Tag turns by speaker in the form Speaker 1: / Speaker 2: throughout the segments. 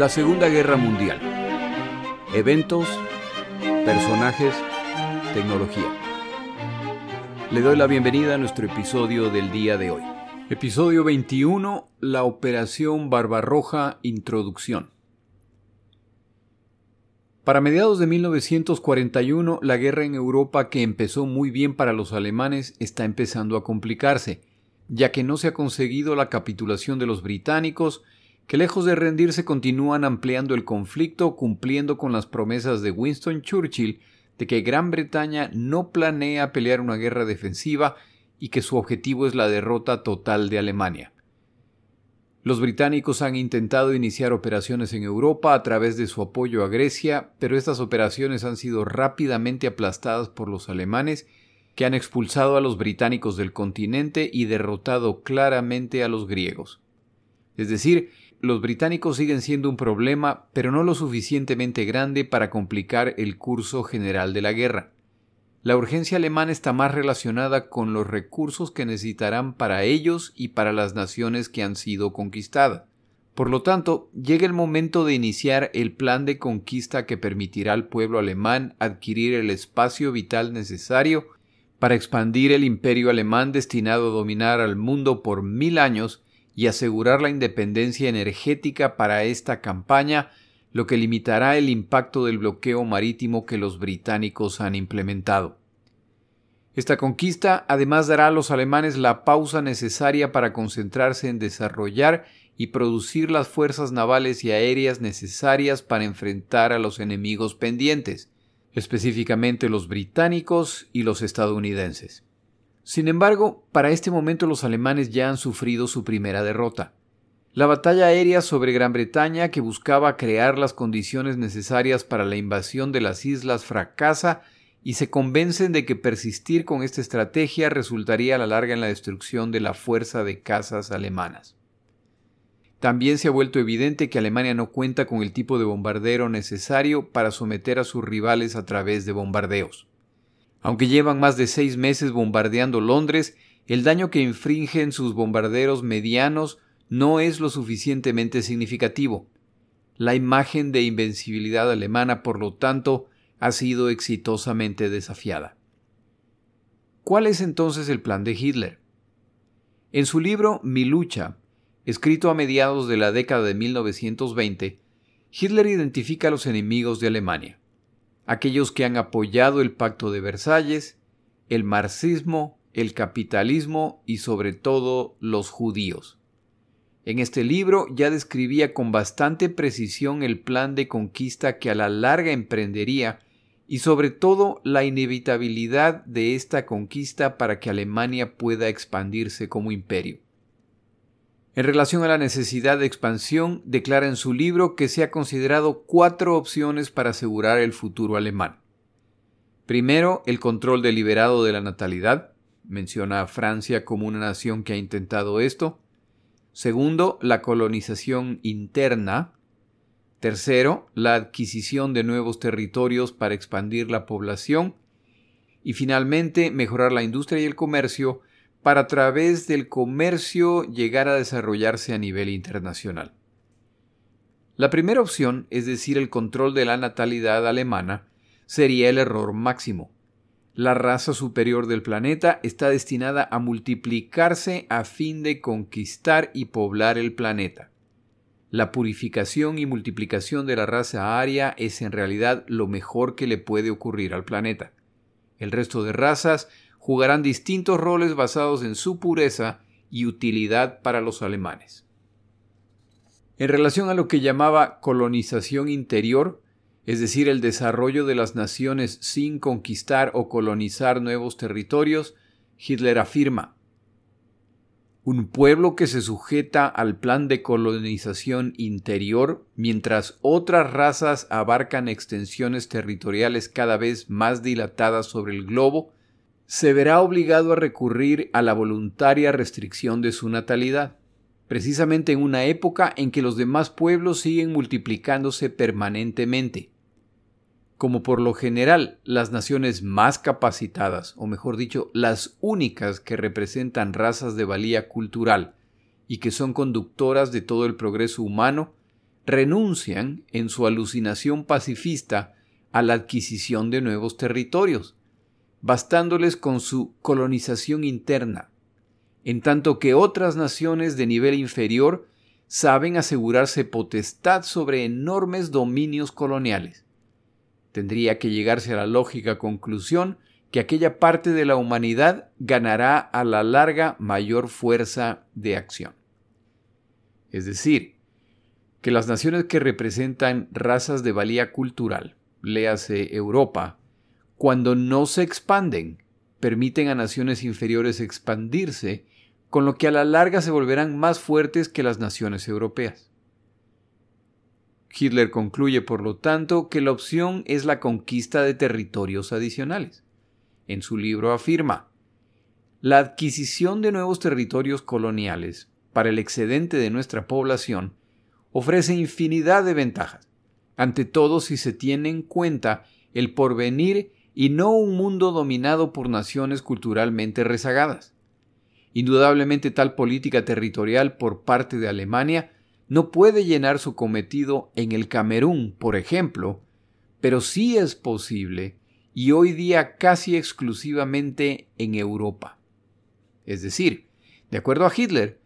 Speaker 1: La Segunda Guerra Mundial. Eventos, personajes, tecnología. Le doy la bienvenida a nuestro episodio del día de hoy. Episodio 21, la Operación Barbarroja Introducción. Para mediados de 1941, la guerra en Europa, que empezó muy bien para los alemanes, está empezando a complicarse, ya que no se ha conseguido la capitulación de los británicos que lejos de rendirse continúan ampliando el conflicto cumpliendo con las promesas de Winston Churchill de que Gran Bretaña no planea pelear una guerra defensiva y que su objetivo es la derrota total de Alemania. Los británicos han intentado iniciar operaciones en Europa a través de su apoyo a Grecia, pero estas operaciones han sido rápidamente aplastadas por los alemanes, que han expulsado a los británicos del continente y derrotado claramente a los griegos. Es decir, los británicos siguen siendo un problema, pero no lo suficientemente grande para complicar el curso general de la guerra. La urgencia alemana está más relacionada con los recursos que necesitarán para ellos y para las naciones que han sido conquistadas. Por lo tanto, llega el momento de iniciar el plan de conquista que permitirá al pueblo alemán adquirir el espacio vital necesario para expandir el imperio alemán destinado a dominar al mundo por mil años y asegurar la independencia energética para esta campaña, lo que limitará el impacto del bloqueo marítimo que los británicos han implementado. Esta conquista además dará a los alemanes la pausa necesaria para concentrarse en desarrollar y producir las fuerzas navales y aéreas necesarias para enfrentar a los enemigos pendientes, específicamente los británicos y los estadounidenses. Sin embargo, para este momento los alemanes ya han sufrido su primera derrota. La batalla aérea sobre Gran Bretaña, que buscaba crear las condiciones necesarias para la invasión de las islas, fracasa y se convencen de que persistir con esta estrategia resultaría a la larga en la destrucción de la fuerza de cazas alemanas. También se ha vuelto evidente que Alemania no cuenta con el tipo de bombardero necesario para someter a sus rivales a través de bombardeos. Aunque llevan más de seis meses bombardeando Londres, el daño que infringen sus bombarderos medianos no es lo suficientemente significativo. La imagen de invencibilidad alemana, por lo tanto, ha sido exitosamente desafiada. ¿Cuál es entonces el plan de Hitler? En su libro Mi lucha, escrito a mediados de la década de 1920, Hitler identifica a los enemigos de Alemania aquellos que han apoyado el Pacto de Versalles, el marxismo, el capitalismo y sobre todo los judíos. En este libro ya describía con bastante precisión el plan de conquista que a la larga emprendería y sobre todo la inevitabilidad de esta conquista para que Alemania pueda expandirse como imperio. En relación a la necesidad de expansión, declara en su libro que se ha considerado cuatro opciones para asegurar el futuro alemán. Primero, el control deliberado de la natalidad. Menciona a Francia como una nación que ha intentado esto. Segundo, la colonización interna. Tercero, la adquisición de nuevos territorios para expandir la población. Y finalmente, mejorar la industria y el comercio para a través del comercio llegar a desarrollarse a nivel internacional. La primera opción, es decir, el control de la natalidad alemana, sería el error máximo. La raza superior del planeta está destinada a multiplicarse a fin de conquistar y poblar el planeta. La purificación y multiplicación de la raza aria es en realidad lo mejor que le puede ocurrir al planeta. El resto de razas jugarán distintos roles basados en su pureza y utilidad para los alemanes. En relación a lo que llamaba colonización interior, es decir, el desarrollo de las naciones sin conquistar o colonizar nuevos territorios, Hitler afirma, un pueblo que se sujeta al plan de colonización interior mientras otras razas abarcan extensiones territoriales cada vez más dilatadas sobre el globo, se verá obligado a recurrir a la voluntaria restricción de su natalidad, precisamente en una época en que los demás pueblos siguen multiplicándose permanentemente. Como por lo general las naciones más capacitadas, o mejor dicho, las únicas que representan razas de valía cultural y que son conductoras de todo el progreso humano, renuncian, en su alucinación pacifista, a la adquisición de nuevos territorios, bastándoles con su colonización interna, en tanto que otras naciones de nivel inferior saben asegurarse potestad sobre enormes dominios coloniales. Tendría que llegarse a la lógica conclusión que aquella parte de la humanidad ganará a la larga mayor fuerza de acción. Es decir, que las naciones que representan razas de valía cultural, léase Europa, cuando no se expanden, permiten a naciones inferiores expandirse, con lo que a la larga se volverán más fuertes que las naciones europeas. Hitler concluye, por lo tanto, que la opción es la conquista de territorios adicionales. En su libro afirma, la adquisición de nuevos territorios coloniales para el excedente de nuestra población ofrece infinidad de ventajas, ante todo si se tiene en cuenta el porvenir y no un mundo dominado por naciones culturalmente rezagadas. Indudablemente tal política territorial por parte de Alemania no puede llenar su cometido en el Camerún, por ejemplo, pero sí es posible y hoy día casi exclusivamente en Europa. Es decir, de acuerdo a Hitler,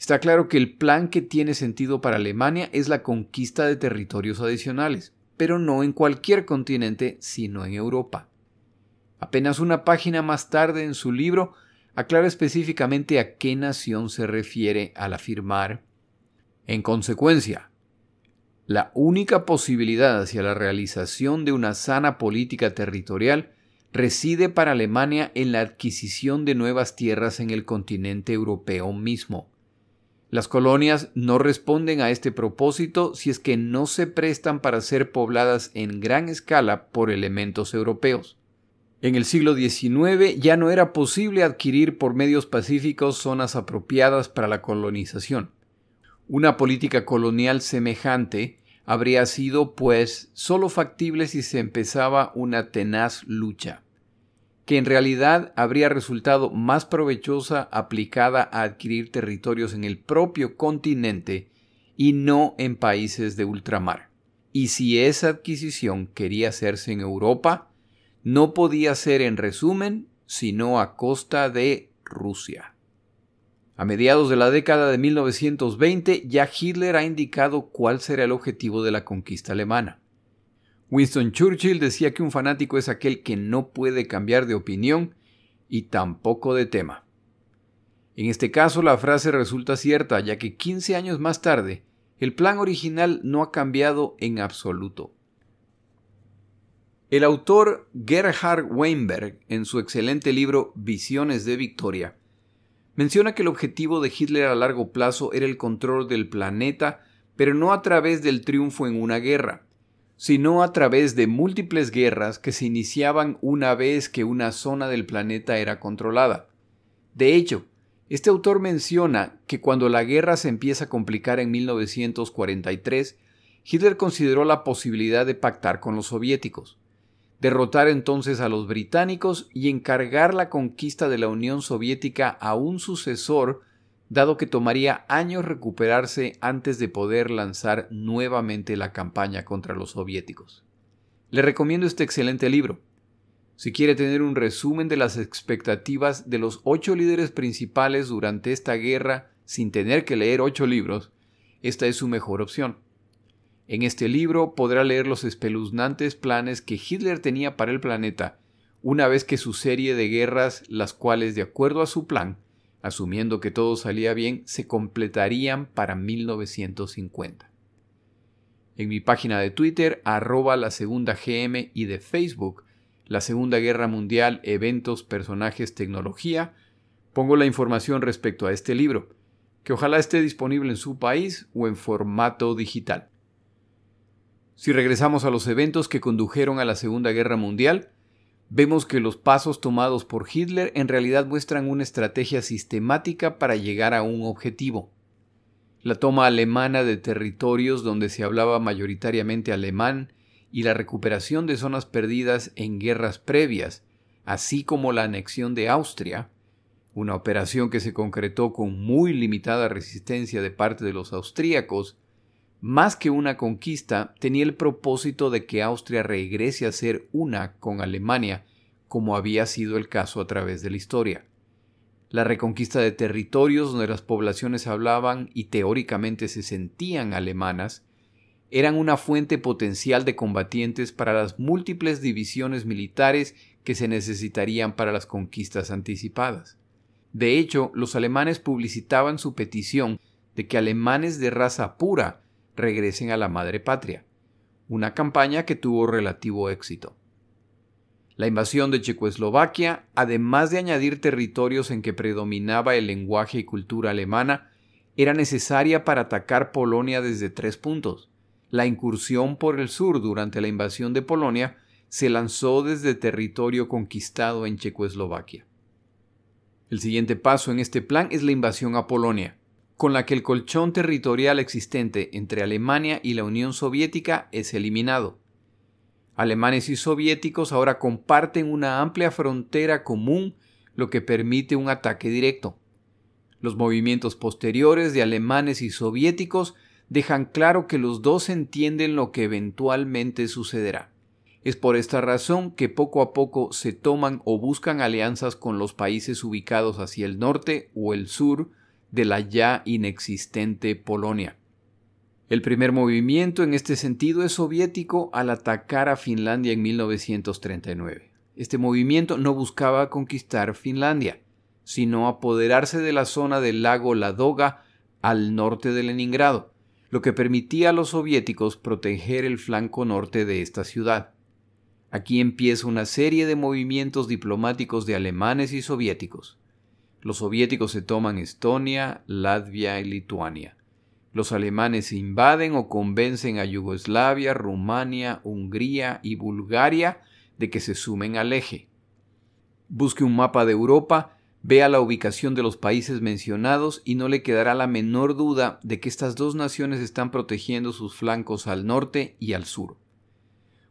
Speaker 1: Está claro que el plan que tiene sentido para Alemania es la conquista de territorios adicionales, pero no en cualquier continente, sino en Europa. Apenas una página más tarde en su libro aclara específicamente a qué nación se refiere al afirmar. En consecuencia, la única posibilidad hacia la realización de una sana política territorial reside para Alemania en la adquisición de nuevas tierras en el continente europeo mismo. Las colonias no responden a este propósito si es que no se prestan para ser pobladas en gran escala por elementos europeos. En el siglo XIX ya no era posible adquirir por medios pacíficos zonas apropiadas para la colonización. Una política colonial semejante habría sido, pues, sólo factible si se empezaba una tenaz lucha que en realidad habría resultado más provechosa aplicada a adquirir territorios en el propio continente y no en países de ultramar. Y si esa adquisición quería hacerse en Europa, no podía ser en resumen sino a costa de Rusia. A mediados de la década de 1920 ya Hitler ha indicado cuál será el objetivo de la conquista alemana. Winston Churchill decía que un fanático es aquel que no puede cambiar de opinión y tampoco de tema. En este caso la frase resulta cierta, ya que 15 años más tarde, el plan original no ha cambiado en absoluto. El autor Gerhard Weinberg, en su excelente libro Visiones de Victoria, menciona que el objetivo de Hitler a largo plazo era el control del planeta, pero no a través del triunfo en una guerra, sino a través de múltiples guerras que se iniciaban una vez que una zona del planeta era controlada. De hecho, este autor menciona que cuando la guerra se empieza a complicar en 1943, Hitler consideró la posibilidad de pactar con los soviéticos, derrotar entonces a los británicos y encargar la conquista de la Unión Soviética a un sucesor dado que tomaría años recuperarse antes de poder lanzar nuevamente la campaña contra los soviéticos. Le recomiendo este excelente libro. Si quiere tener un resumen de las expectativas de los ocho líderes principales durante esta guerra sin tener que leer ocho libros, esta es su mejor opción. En este libro podrá leer los espeluznantes planes que Hitler tenía para el planeta, una vez que su serie de guerras, las cuales de acuerdo a su plan, asumiendo que todo salía bien, se completarían para 1950. En mi página de Twitter, arroba la segunda GM y de Facebook, la Segunda Guerra Mundial, eventos, personajes, tecnología, pongo la información respecto a este libro, que ojalá esté disponible en su país o en formato digital. Si regresamos a los eventos que condujeron a la Segunda Guerra Mundial, vemos que los pasos tomados por Hitler en realidad muestran una estrategia sistemática para llegar a un objetivo. La toma alemana de territorios donde se hablaba mayoritariamente alemán y la recuperación de zonas perdidas en guerras previas, así como la anexión de Austria, una operación que se concretó con muy limitada resistencia de parte de los austríacos, más que una conquista, tenía el propósito de que Austria regrese a ser una con Alemania, como había sido el caso a través de la historia. La reconquista de territorios donde las poblaciones hablaban y teóricamente se sentían alemanas, eran una fuente potencial de combatientes para las múltiples divisiones militares que se necesitarían para las conquistas anticipadas. De hecho, los alemanes publicitaban su petición de que alemanes de raza pura regresen a la madre patria, una campaña que tuvo relativo éxito. La invasión de Checoslovaquia, además de añadir territorios en que predominaba el lenguaje y cultura alemana, era necesaria para atacar Polonia desde tres puntos. La incursión por el sur durante la invasión de Polonia se lanzó desde territorio conquistado en Checoslovaquia. El siguiente paso en este plan es la invasión a Polonia con la que el colchón territorial existente entre Alemania y la Unión Soviética es eliminado. Alemanes y soviéticos ahora comparten una amplia frontera común, lo que permite un ataque directo. Los movimientos posteriores de alemanes y soviéticos dejan claro que los dos entienden lo que eventualmente sucederá. Es por esta razón que poco a poco se toman o buscan alianzas con los países ubicados hacia el norte o el sur de la ya inexistente Polonia. El primer movimiento en este sentido es soviético al atacar a Finlandia en 1939. Este movimiento no buscaba conquistar Finlandia, sino apoderarse de la zona del lago Ladoga al norte de Leningrado, lo que permitía a los soviéticos proteger el flanco norte de esta ciudad. Aquí empieza una serie de movimientos diplomáticos de alemanes y soviéticos. Los soviéticos se toman Estonia, Latvia y Lituania. Los alemanes invaden o convencen a Yugoslavia, Rumania, Hungría y Bulgaria de que se sumen al eje. Busque un mapa de Europa, vea la ubicación de los países mencionados y no le quedará la menor duda de que estas dos naciones están protegiendo sus flancos al norte y al sur.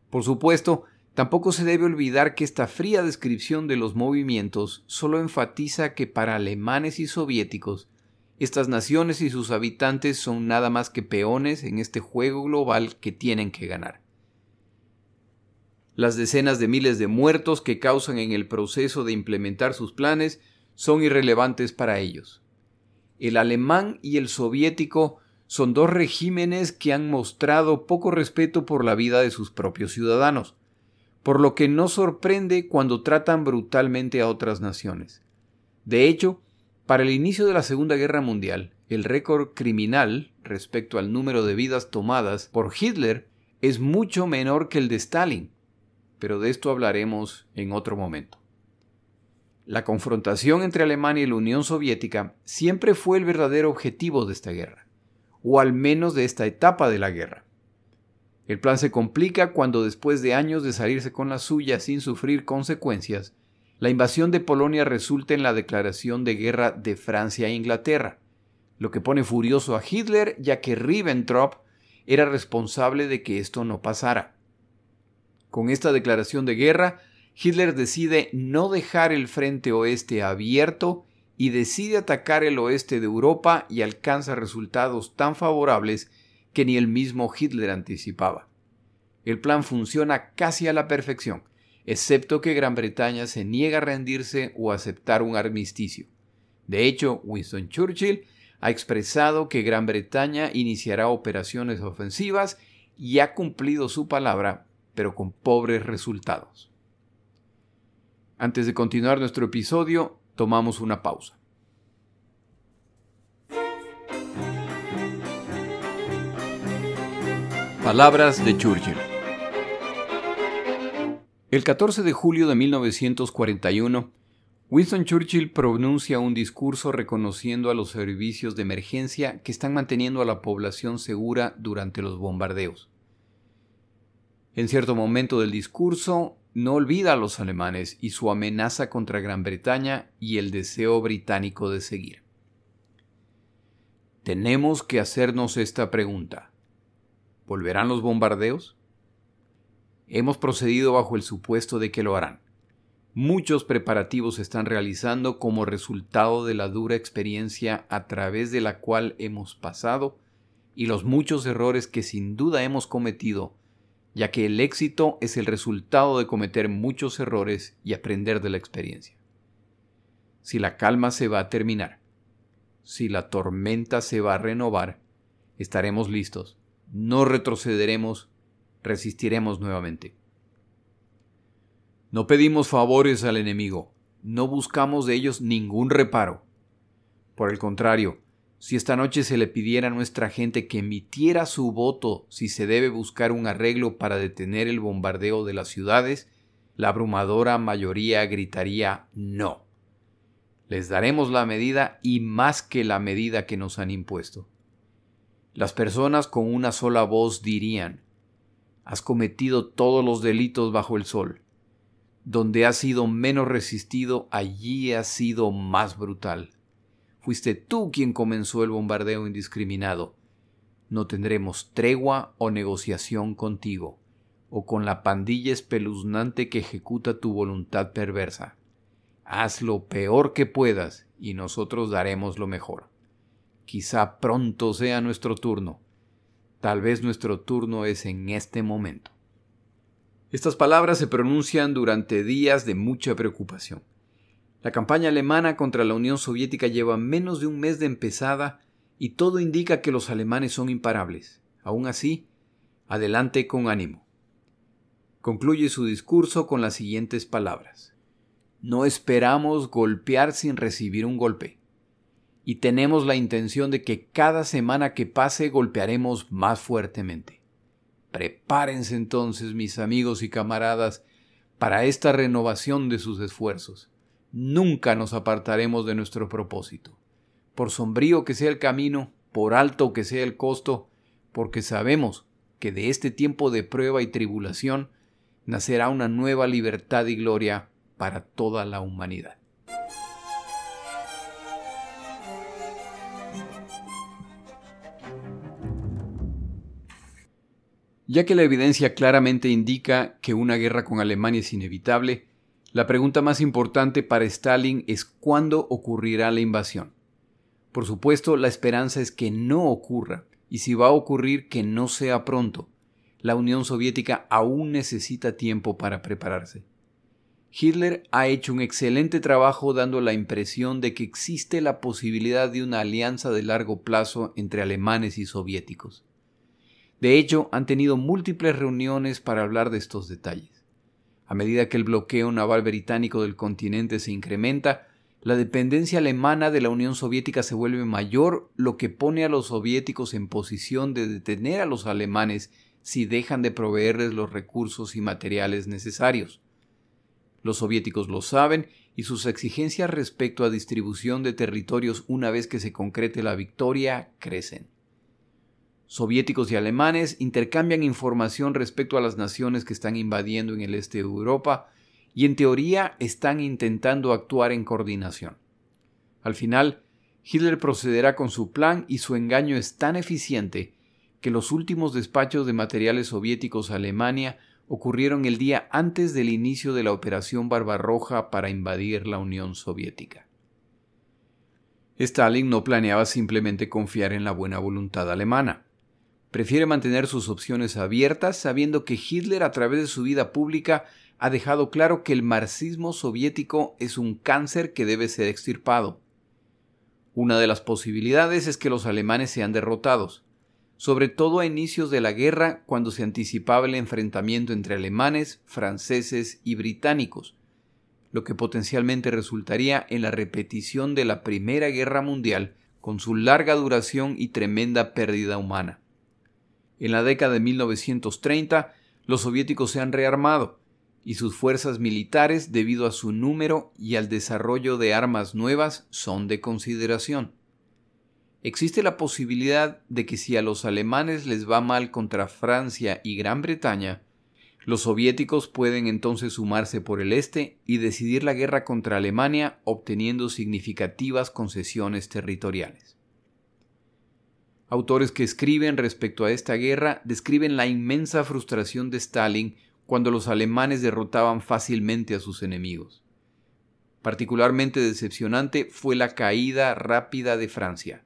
Speaker 1: Por supuesto, Tampoco se debe olvidar que esta fría descripción de los movimientos solo enfatiza que para alemanes y soviéticos, estas naciones y sus habitantes son nada más que peones en este juego global que tienen que ganar. Las decenas de miles de muertos que causan en el proceso de implementar sus planes son irrelevantes para ellos. El alemán y el soviético son dos regímenes que han mostrado poco respeto por la vida de sus propios ciudadanos por lo que no sorprende cuando tratan brutalmente a otras naciones. De hecho, para el inicio de la Segunda Guerra Mundial, el récord criminal respecto al número de vidas tomadas por Hitler es mucho menor que el de Stalin, pero de esto hablaremos en otro momento. La confrontación entre Alemania y la Unión Soviética siempre fue el verdadero objetivo de esta guerra, o al menos de esta etapa de la guerra. El plan se complica cuando después de años de salirse con la suya sin sufrir consecuencias, la invasión de Polonia resulta en la declaración de guerra de Francia e Inglaterra, lo que pone furioso a Hitler ya que Ribbentrop era responsable de que esto no pasara. Con esta declaración de guerra, Hitler decide no dejar el frente oeste abierto y decide atacar el oeste de Europa y alcanza resultados tan favorables que ni el mismo Hitler anticipaba. El plan funciona casi a la perfección, excepto que Gran Bretaña se niega a rendirse o aceptar un armisticio. De hecho, Winston Churchill ha expresado que Gran Bretaña iniciará operaciones ofensivas y ha cumplido su palabra, pero con pobres resultados. Antes de continuar nuestro episodio, tomamos una pausa. Palabras de Churchill. El 14 de julio de 1941, Winston Churchill pronuncia un discurso reconociendo a los servicios de emergencia que están manteniendo a la población segura durante los bombardeos. En cierto momento del discurso, no olvida a los alemanes y su amenaza contra Gran Bretaña y el deseo británico de seguir. Tenemos que hacernos esta pregunta. ¿Volverán los bombardeos? Hemos procedido bajo el supuesto de que lo harán. Muchos preparativos se están realizando como resultado de la dura experiencia a través de la cual hemos pasado y los muchos errores que sin duda hemos cometido, ya que el éxito es el resultado de cometer muchos errores y aprender de la experiencia. Si la calma se va a terminar, si la tormenta se va a renovar, estaremos listos, no retrocederemos, resistiremos nuevamente. No pedimos favores al enemigo, no buscamos de ellos ningún reparo. Por el contrario, si esta noche se le pidiera a nuestra gente que emitiera su voto si se debe buscar un arreglo para detener el bombardeo de las ciudades, la abrumadora mayoría gritaría no. Les daremos la medida y más que la medida que nos han impuesto. Las personas con una sola voz dirían, Has cometido todos los delitos bajo el sol. Donde has sido menos resistido, allí has sido más brutal. Fuiste tú quien comenzó el bombardeo indiscriminado. No tendremos tregua o negociación contigo, o con la pandilla espeluznante que ejecuta tu voluntad perversa. Haz lo peor que puedas y nosotros daremos lo mejor. Quizá pronto sea nuestro turno. Tal vez nuestro turno es en este momento. Estas palabras se pronuncian durante días de mucha preocupación. La campaña alemana contra la Unión Soviética lleva menos de un mes de empezada y todo indica que los alemanes son imparables. Aún así, adelante con ánimo. Concluye su discurso con las siguientes palabras. No esperamos golpear sin recibir un golpe. Y tenemos la intención de que cada semana que pase golpearemos más fuertemente. Prepárense entonces, mis amigos y camaradas, para esta renovación de sus esfuerzos nunca nos apartaremos de nuestro propósito. Por sombrío que sea el camino, por alto que sea el costo, porque sabemos que de este tiempo de prueba y tribulación nacerá una nueva libertad y gloria para toda la humanidad. Ya que la evidencia claramente indica que una guerra con Alemania es inevitable, la pregunta más importante para Stalin es cuándo ocurrirá la invasión. Por supuesto, la esperanza es que no ocurra, y si va a ocurrir, que no sea pronto. La Unión Soviética aún necesita tiempo para prepararse. Hitler ha hecho un excelente trabajo dando la impresión de que existe la posibilidad de una alianza de largo plazo entre alemanes y soviéticos. De hecho, han tenido múltiples reuniones para hablar de estos detalles. A medida que el bloqueo naval británico del continente se incrementa, la dependencia alemana de la Unión Soviética se vuelve mayor, lo que pone a los soviéticos en posición de detener a los alemanes si dejan de proveerles los recursos y materiales necesarios. Los soviéticos lo saben y sus exigencias respecto a distribución de territorios una vez que se concrete la victoria crecen soviéticos y alemanes intercambian información respecto a las naciones que están invadiendo en el este de Europa y en teoría están intentando actuar en coordinación. Al final, Hitler procederá con su plan y su engaño es tan eficiente que los últimos despachos de materiales soviéticos a Alemania ocurrieron el día antes del inicio de la Operación Barbarroja para invadir la Unión Soviética. Stalin no planeaba simplemente confiar en la buena voluntad alemana. Prefiere mantener sus opciones abiertas sabiendo que Hitler a través de su vida pública ha dejado claro que el marxismo soviético es un cáncer que debe ser extirpado. Una de las posibilidades es que los alemanes sean derrotados, sobre todo a inicios de la guerra cuando se anticipaba el enfrentamiento entre alemanes, franceses y británicos, lo que potencialmente resultaría en la repetición de la Primera Guerra Mundial con su larga duración y tremenda pérdida humana. En la década de 1930, los soviéticos se han rearmado y sus fuerzas militares, debido a su número y al desarrollo de armas nuevas, son de consideración. Existe la posibilidad de que si a los alemanes les va mal contra Francia y Gran Bretaña, los soviéticos pueden entonces sumarse por el este y decidir la guerra contra Alemania obteniendo significativas concesiones territoriales. Autores que escriben respecto a esta guerra describen la inmensa frustración de Stalin cuando los alemanes derrotaban fácilmente a sus enemigos. Particularmente decepcionante fue la caída rápida de Francia.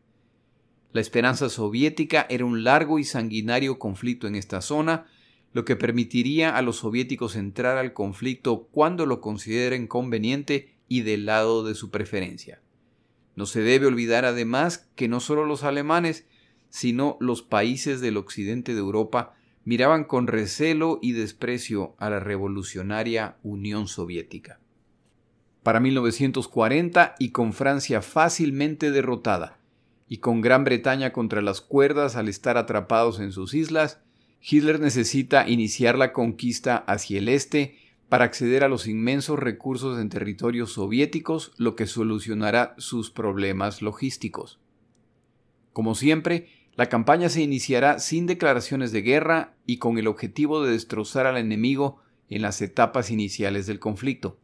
Speaker 1: La esperanza soviética era un largo y sanguinario conflicto en esta zona, lo que permitiría a los soviéticos entrar al conflicto cuando lo consideren conveniente y del lado de su preferencia. No se debe olvidar además que no solo los alemanes, sino los países del occidente de Europa miraban con recelo y desprecio a la revolucionaria Unión Soviética. Para 1940, y con Francia fácilmente derrotada, y con Gran Bretaña contra las cuerdas al estar atrapados en sus islas, Hitler necesita iniciar la conquista hacia el este para acceder a los inmensos recursos en territorios soviéticos, lo que solucionará sus problemas logísticos. Como siempre, la campaña se iniciará sin declaraciones de guerra y con el objetivo de destrozar al enemigo en las etapas iniciales del conflicto.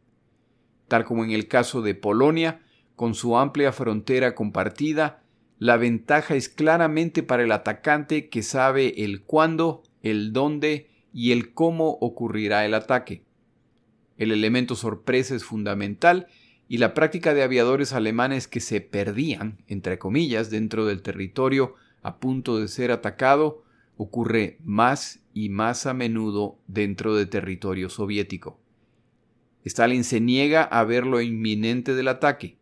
Speaker 1: Tal como en el caso de Polonia, con su amplia frontera compartida, la ventaja es claramente para el atacante que sabe el cuándo, el dónde y el cómo ocurrirá el ataque. El elemento sorpresa es fundamental y la práctica de aviadores alemanes que se perdían, entre comillas, dentro del territorio a punto de ser atacado ocurre más y más a menudo dentro de territorio soviético. Stalin se niega a ver lo inminente del ataque.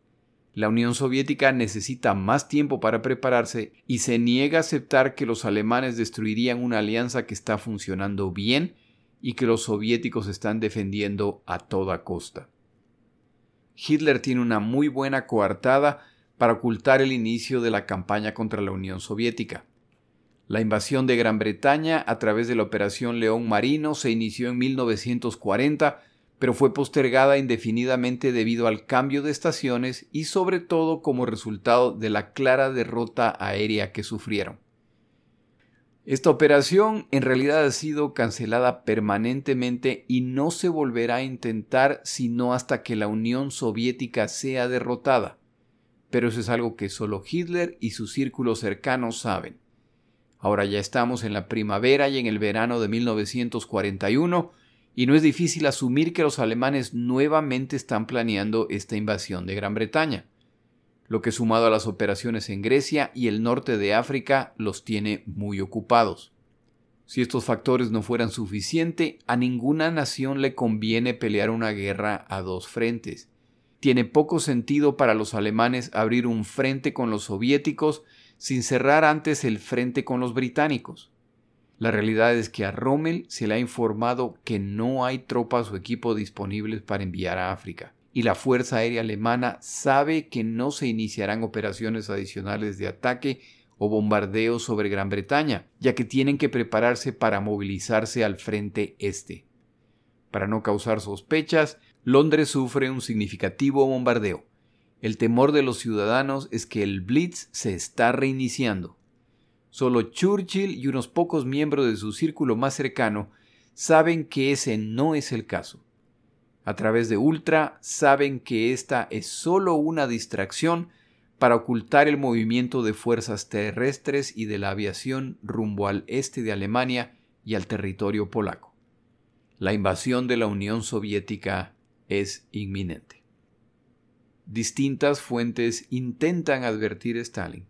Speaker 1: La Unión Soviética necesita más tiempo para prepararse y se niega a aceptar que los alemanes destruirían una alianza que está funcionando bien y que los soviéticos están defendiendo a toda costa. Hitler tiene una muy buena coartada para ocultar el inicio de la campaña contra la Unión Soviética. La invasión de Gran Bretaña a través de la Operación León Marino se inició en 1940, pero fue postergada indefinidamente debido al cambio de estaciones y sobre todo como resultado de la clara derrota aérea que sufrieron. Esta operación en realidad ha sido cancelada permanentemente y no se volverá a intentar sino hasta que la Unión Soviética sea derrotada pero eso es algo que solo Hitler y sus círculos cercanos saben. Ahora ya estamos en la primavera y en el verano de 1941 y no es difícil asumir que los alemanes nuevamente están planeando esta invasión de Gran Bretaña, lo que sumado a las operaciones en Grecia y el norte de África los tiene muy ocupados. Si estos factores no fueran suficiente, a ninguna nación le conviene pelear una guerra a dos frentes tiene poco sentido para los alemanes abrir un frente con los soviéticos sin cerrar antes el frente con los británicos. La realidad es que a Rommel se le ha informado que no hay tropas o equipo disponibles para enviar a África, y la Fuerza Aérea Alemana sabe que no se iniciarán operaciones adicionales de ataque o bombardeo sobre Gran Bretaña, ya que tienen que prepararse para movilizarse al frente este. Para no causar sospechas, Londres sufre un significativo bombardeo. El temor de los ciudadanos es que el Blitz se está reiniciando. Solo Churchill y unos pocos miembros de su círculo más cercano saben que ese no es el caso. A través de Ultra saben que esta es solo una distracción para ocultar el movimiento de fuerzas terrestres y de la aviación rumbo al este de Alemania y al territorio polaco. La invasión de la Unión Soviética es inminente. Distintas fuentes intentan advertir a Stalin.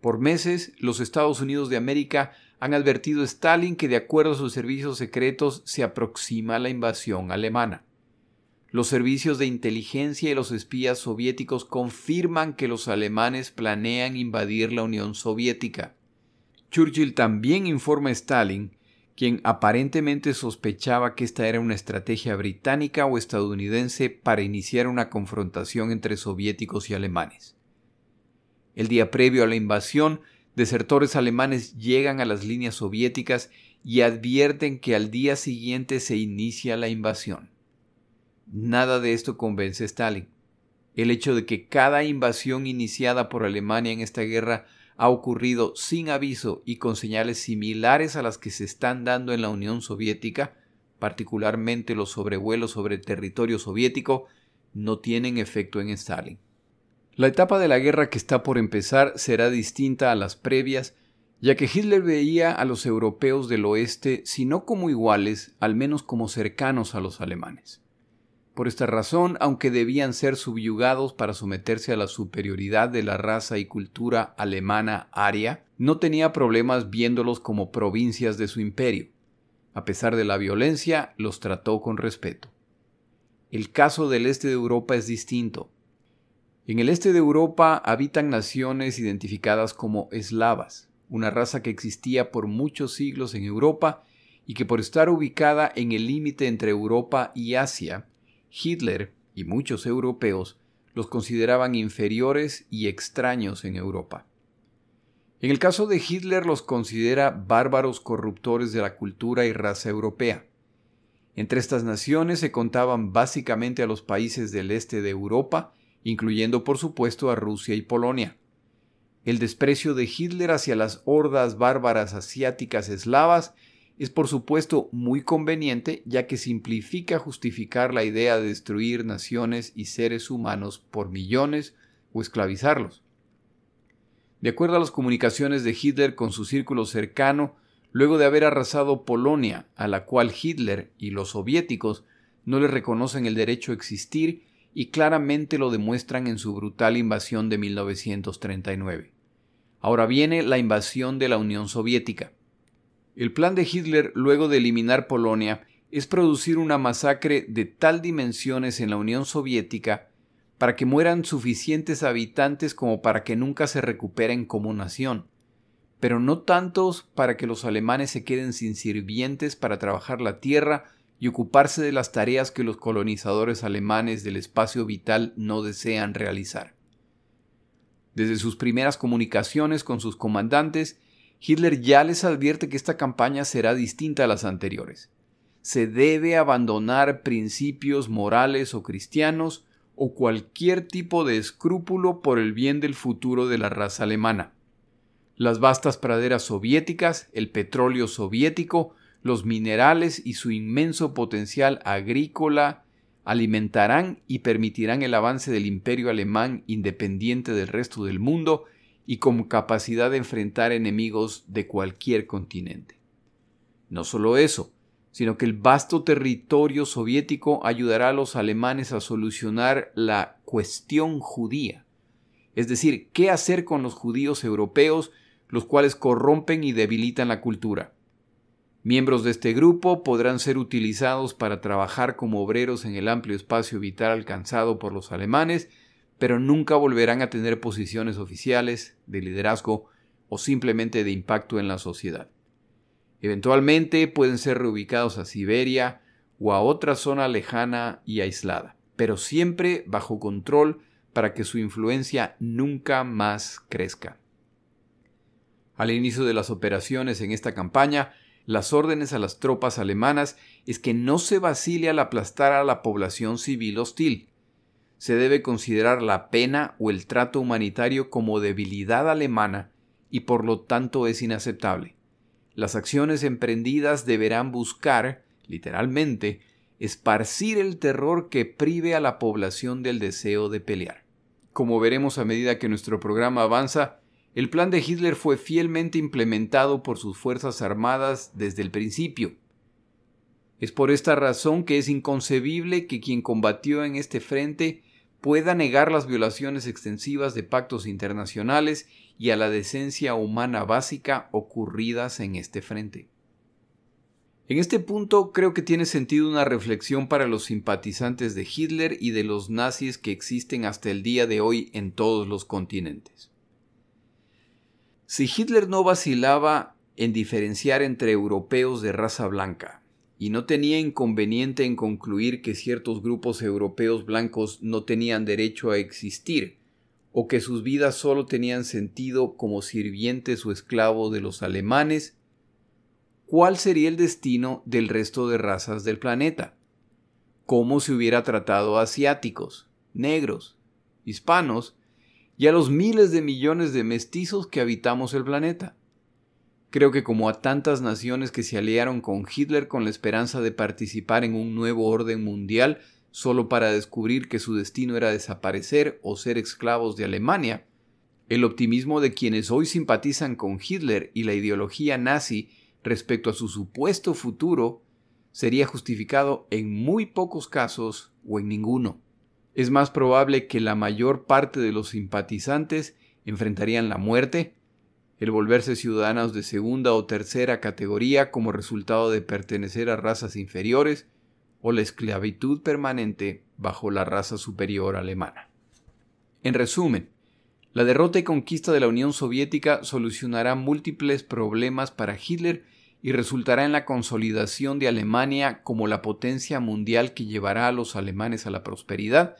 Speaker 1: Por meses, los Estados Unidos de América han advertido a Stalin que de acuerdo a sus servicios secretos se aproxima la invasión alemana. Los servicios de inteligencia y los espías soviéticos confirman que los alemanes planean invadir la Unión Soviética. Churchill también informa a Stalin quien aparentemente sospechaba que esta era una estrategia británica o estadounidense para iniciar una confrontación entre soviéticos y alemanes. El día previo a la invasión, desertores alemanes llegan a las líneas soviéticas y advierten que al día siguiente se inicia la invasión. Nada de esto convence a Stalin. El hecho de que cada invasión iniciada por Alemania en esta guerra ha ocurrido sin aviso y con señales similares a las que se están dando en la Unión Soviética, particularmente los sobrevuelos sobre territorio soviético, no tienen efecto en Stalin. La etapa de la guerra que está por empezar será distinta a las previas, ya que Hitler veía a los europeos del oeste, si no como iguales, al menos como cercanos a los alemanes. Por esta razón, aunque debían ser subyugados para someterse a la superioridad de la raza y cultura alemana aria, no tenía problemas viéndolos como provincias de su imperio. A pesar de la violencia, los trató con respeto. El caso del este de Europa es distinto. En el este de Europa habitan naciones identificadas como eslavas, una raza que existía por muchos siglos en Europa y que por estar ubicada en el límite entre Europa y Asia, Hitler y muchos europeos los consideraban inferiores y extraños en Europa. En el caso de Hitler los considera bárbaros corruptores de la cultura y raza europea. Entre estas naciones se contaban básicamente a los países del este de Europa, incluyendo por supuesto a Rusia y Polonia. El desprecio de Hitler hacia las hordas bárbaras asiáticas eslavas es por supuesto muy conveniente ya que simplifica justificar la idea de destruir naciones y seres humanos por millones o esclavizarlos. De acuerdo a las comunicaciones de Hitler con su círculo cercano, luego de haber arrasado Polonia, a la cual Hitler y los soviéticos no le reconocen el derecho a existir y claramente lo demuestran en su brutal invasión de 1939. Ahora viene la invasión de la Unión Soviética. El plan de Hitler, luego de eliminar Polonia, es producir una masacre de tal dimensiones en la Unión Soviética para que mueran suficientes habitantes como para que nunca se recuperen como nación, pero no tantos para que los alemanes se queden sin sirvientes para trabajar la tierra y ocuparse de las tareas que los colonizadores alemanes del espacio vital no desean realizar. Desde sus primeras comunicaciones con sus comandantes, Hitler ya les advierte que esta campaña será distinta a las anteriores. Se debe abandonar principios morales o cristianos o cualquier tipo de escrúpulo por el bien del futuro de la raza alemana. Las vastas praderas soviéticas, el petróleo soviético, los minerales y su inmenso potencial agrícola alimentarán y permitirán el avance del imperio alemán independiente del resto del mundo y con capacidad de enfrentar enemigos de cualquier continente. No solo eso, sino que el vasto territorio soviético ayudará a los alemanes a solucionar la cuestión judía, es decir, qué hacer con los judíos europeos, los cuales corrompen y debilitan la cultura. Miembros de este grupo podrán ser utilizados para trabajar como obreros en el amplio espacio vital alcanzado por los alemanes pero nunca volverán a tener posiciones oficiales, de liderazgo o simplemente de impacto en la sociedad. Eventualmente pueden ser reubicados a Siberia o a otra zona lejana y aislada, pero siempre bajo control para que su influencia nunca más crezca. Al inicio de las operaciones en esta campaña, las órdenes a las tropas alemanas es que no se vacile al aplastar a la población civil hostil, se debe considerar la pena o el trato humanitario como debilidad alemana y por lo tanto es inaceptable. Las acciones emprendidas deberán buscar, literalmente, esparcir el terror que prive a la población del deseo de pelear. Como veremos a medida que nuestro programa avanza, el plan de Hitler fue fielmente implementado por sus Fuerzas Armadas desde el principio. Es por esta razón que es inconcebible que quien combatió en este frente pueda negar las violaciones extensivas de pactos internacionales y a la decencia humana básica ocurridas en este frente. En este punto creo que tiene sentido una reflexión para los simpatizantes de Hitler y de los nazis que existen hasta el día de hoy en todos los continentes. Si Hitler no vacilaba en diferenciar entre europeos de raza blanca, y no tenía inconveniente en concluir que ciertos grupos europeos blancos no tenían derecho a existir, o que sus vidas solo tenían sentido como sirvientes o esclavos de los alemanes, ¿cuál sería el destino del resto de razas del planeta? ¿Cómo se hubiera tratado a asiáticos, negros, hispanos y a los miles de millones de mestizos que habitamos el planeta? Creo que como a tantas naciones que se aliaron con Hitler con la esperanza de participar en un nuevo orden mundial solo para descubrir que su destino era desaparecer o ser esclavos de Alemania, el optimismo de quienes hoy simpatizan con Hitler y la ideología nazi respecto a su supuesto futuro sería justificado en muy pocos casos o en ninguno. Es más probable que la mayor parte de los simpatizantes enfrentarían la muerte, el volverse ciudadanos de segunda o tercera categoría como resultado de pertenecer a razas inferiores, o la esclavitud permanente bajo la raza superior alemana. En resumen, la derrota y conquista de la Unión Soviética solucionará múltiples problemas para Hitler y resultará en la consolidación de Alemania como la potencia mundial que llevará a los alemanes a la prosperidad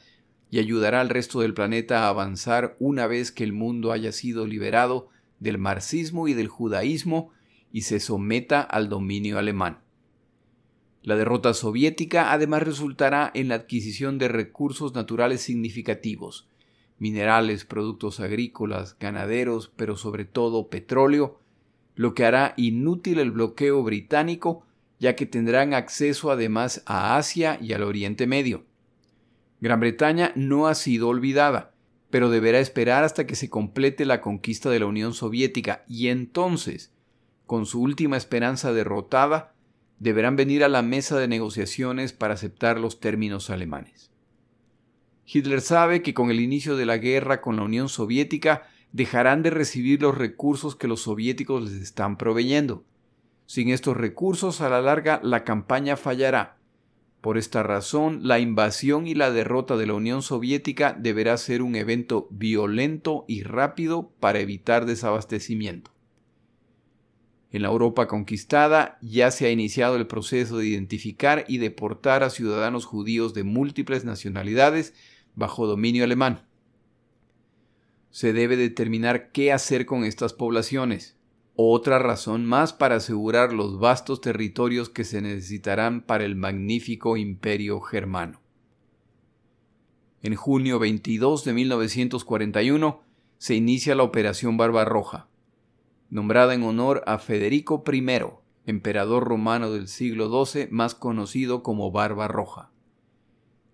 Speaker 1: y ayudará al resto del planeta a avanzar una vez que el mundo haya sido liberado del marxismo y del judaísmo y se someta al dominio alemán. La derrota soviética además resultará en la adquisición de recursos naturales significativos, minerales, productos agrícolas, ganaderos, pero sobre todo petróleo, lo que hará inútil el bloqueo británico, ya que tendrán acceso además a Asia y al Oriente Medio. Gran Bretaña no ha sido olvidada, pero deberá esperar hasta que se complete la conquista de la Unión Soviética y entonces, con su última esperanza derrotada, deberán venir a la mesa de negociaciones para aceptar los términos alemanes. Hitler sabe que con el inicio de la guerra con la Unión Soviética dejarán de recibir los recursos que los soviéticos les están proveyendo. Sin estos recursos, a la larga, la campaña fallará. Por esta razón, la invasión y la derrota de la Unión Soviética deberá ser un evento violento y rápido para evitar desabastecimiento. En la Europa conquistada ya se ha iniciado el proceso de identificar y deportar a ciudadanos judíos de múltiples nacionalidades bajo dominio alemán. Se debe determinar qué hacer con estas poblaciones. Otra razón más para asegurar los vastos territorios que se necesitarán para el magnífico imperio germano. En junio 22 de 1941 se inicia la Operación Barbarroja nombrada en honor a Federico I, emperador romano del siglo XII más conocido como Barba Roja.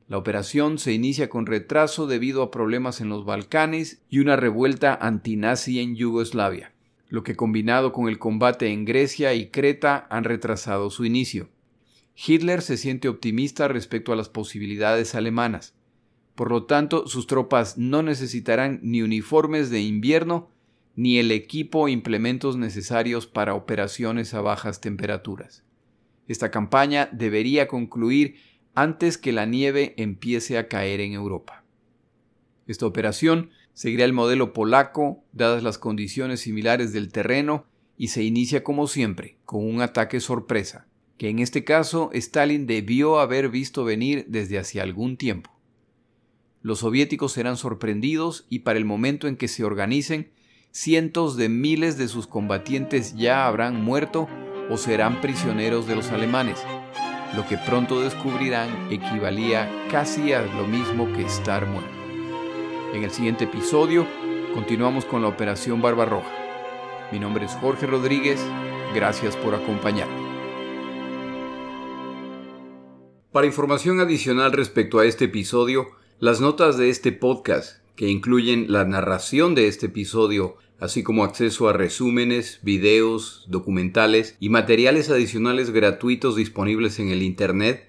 Speaker 1: La operación se inicia con retraso debido a problemas en los Balcanes y una revuelta antinazi en Yugoslavia, lo que combinado con el combate en Grecia y Creta han retrasado su inicio. Hitler se siente optimista respecto a las posibilidades alemanas. Por lo tanto, sus tropas no necesitarán ni uniformes de invierno ni el equipo o implementos necesarios para operaciones a bajas temperaturas. Esta campaña debería concluir antes que la nieve empiece a caer en Europa. Esta operación seguirá el modelo polaco, dadas las condiciones similares del terreno, y se inicia como siempre, con un ataque sorpresa, que en este caso Stalin debió haber visto venir desde hace algún tiempo. Los soviéticos serán sorprendidos y para el momento en que se organicen cientos de miles de sus combatientes ya habrán muerto o serán prisioneros de los alemanes. Lo que pronto descubrirán equivalía casi a lo mismo que estar muerto. En el siguiente episodio continuamos con la Operación Barbarroja. Mi nombre es Jorge Rodríguez, gracias por acompañarme. Para información adicional respecto a este episodio, las notas de este podcast que incluyen la narración de este episodio, así como acceso a resúmenes, videos, documentales y materiales adicionales gratuitos disponibles en el Internet,